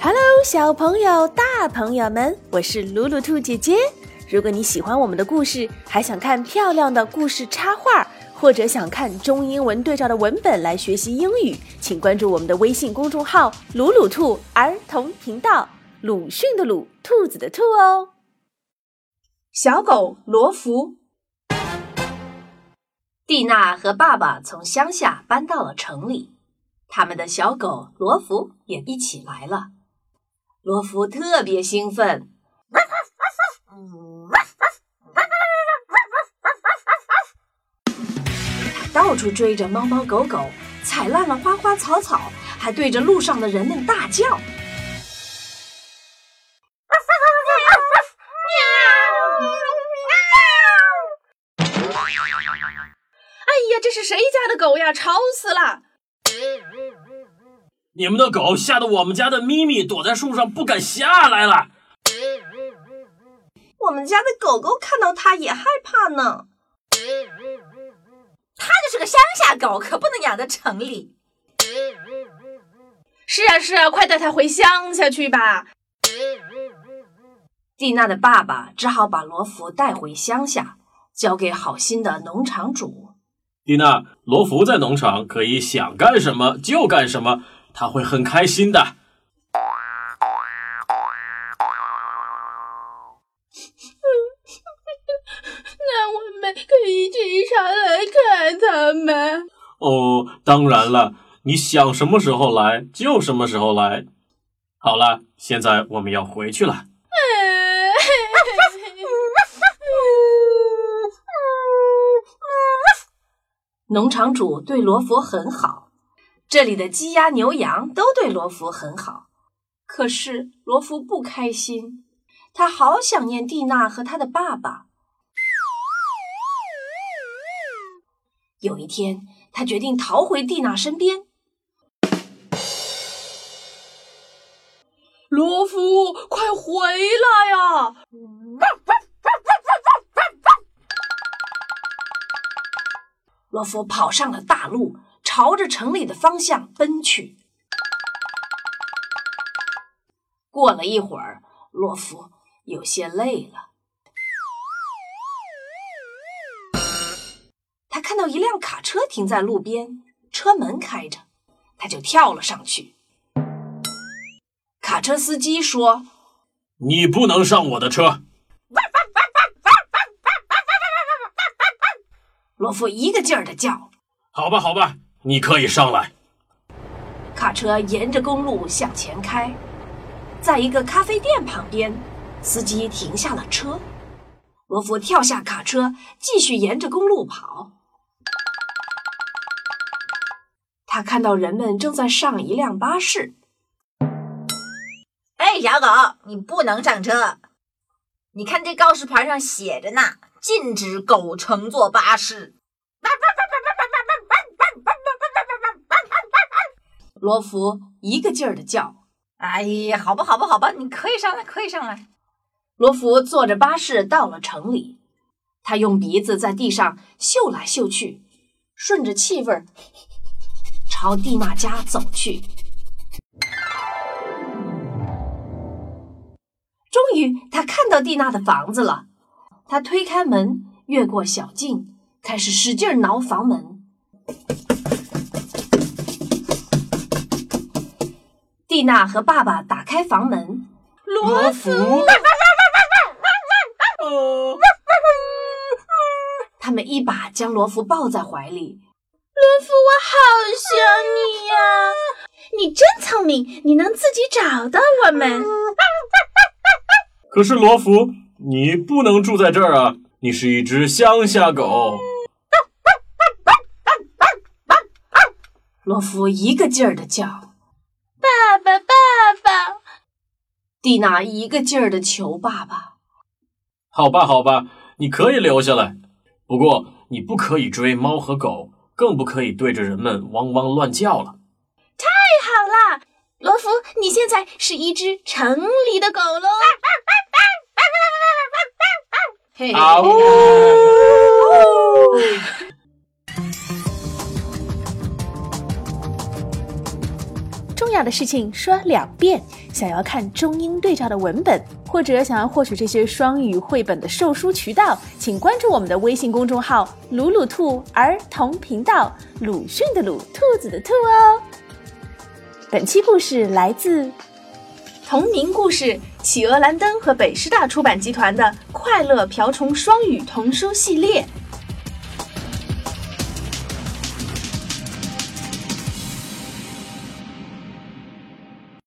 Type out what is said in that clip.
Hello，小朋友、大朋友们，我是鲁鲁兔姐姐。如果你喜欢我们的故事，还想看漂亮的故事插画，或者想看中英文对照的文本来学习英语，请关注我们的微信公众号“鲁鲁兔儿童频道”。鲁迅的鲁，兔子的兔哦。小狗罗福，蒂娜和爸爸从乡下搬到了城里，他们的小狗罗福也一起来了。罗福特别兴奋，他到处追着猫猫狗狗，踩烂了花花草草，还对着路上的人们大叫。哎呀这是谁家的狗呀？吵死了！你们的狗吓得我们家的咪咪躲在树上不敢下来了。我们家的狗狗看到它也害怕呢。它就是个乡下狗，可不能养在城里。是啊是啊，快带它回乡下去吧。蒂娜的爸爸只好把罗福带回乡下，交给好心的农场主。蒂娜，罗福在农场可以想干什么就干什么，他会很开心的。那我们可以经常来看他们。哦，当然了，你想什么时候来就什么时候来。好了，现在我们要回去了。农场主对罗佛很好，这里的鸡鸭牛羊都对罗福很好。可是罗福不开心，他好想念蒂娜和他的爸爸。有一天，他决定逃回蒂娜身边。罗福，快回来呀！罗弗跑上了大路，朝着城里的方向奔去。过了一会儿，洛夫有些累了，他看到一辆卡车停在路边，车门开着，他就跳了上去。卡车司机说：“你不能上我的车。”罗夫一个劲儿的叫：“好吧，好吧，你可以上来。”卡车沿着公路向前开，在一个咖啡店旁边，司机停下了车。罗福跳下卡车，继续沿着公路跑。他看到人们正在上一辆巴士。哎，小狗，你不能上车！你看这告示牌上写着呢。禁止狗乘坐巴士。罗福一个劲儿的叫：“哎呀，好吧，好吧，好吧，你可以上来，可以上来。”罗福坐着巴士到了城里，他用鼻子在地上嗅来嗅去，顺着气味儿朝蒂娜家走去。终于，他看到蒂娜的房子了。他推开门，越过小径，开始使劲挠房门。蒂娜和爸爸打开房门，罗福，他们一把将罗福抱在怀里。罗福，我好想你呀！你真聪明，你能自己找到我们。可是罗福。你不能住在这儿啊！你是一只乡下狗。罗福一个劲儿的叫：“爸爸，爸爸！”蒂娜一个劲儿的求爸爸。好吧，好吧，你可以留下来，不过你不可以追猫和狗，更不可以对着人们汪汪乱叫了。太好了，罗福，你现在是一只城里的狗喽。啊呜！重要的事情说两遍。想要看中英对照的文本，或者想要获取这些双语绘本的售书渠道，请关注我们的微信公众号“鲁鲁兔儿童频道”，鲁迅的鲁，兔子的兔哦。本期故事来自同名故事企鹅蓝灯和北师大出版集团的《快乐瓢虫双语童书系列》。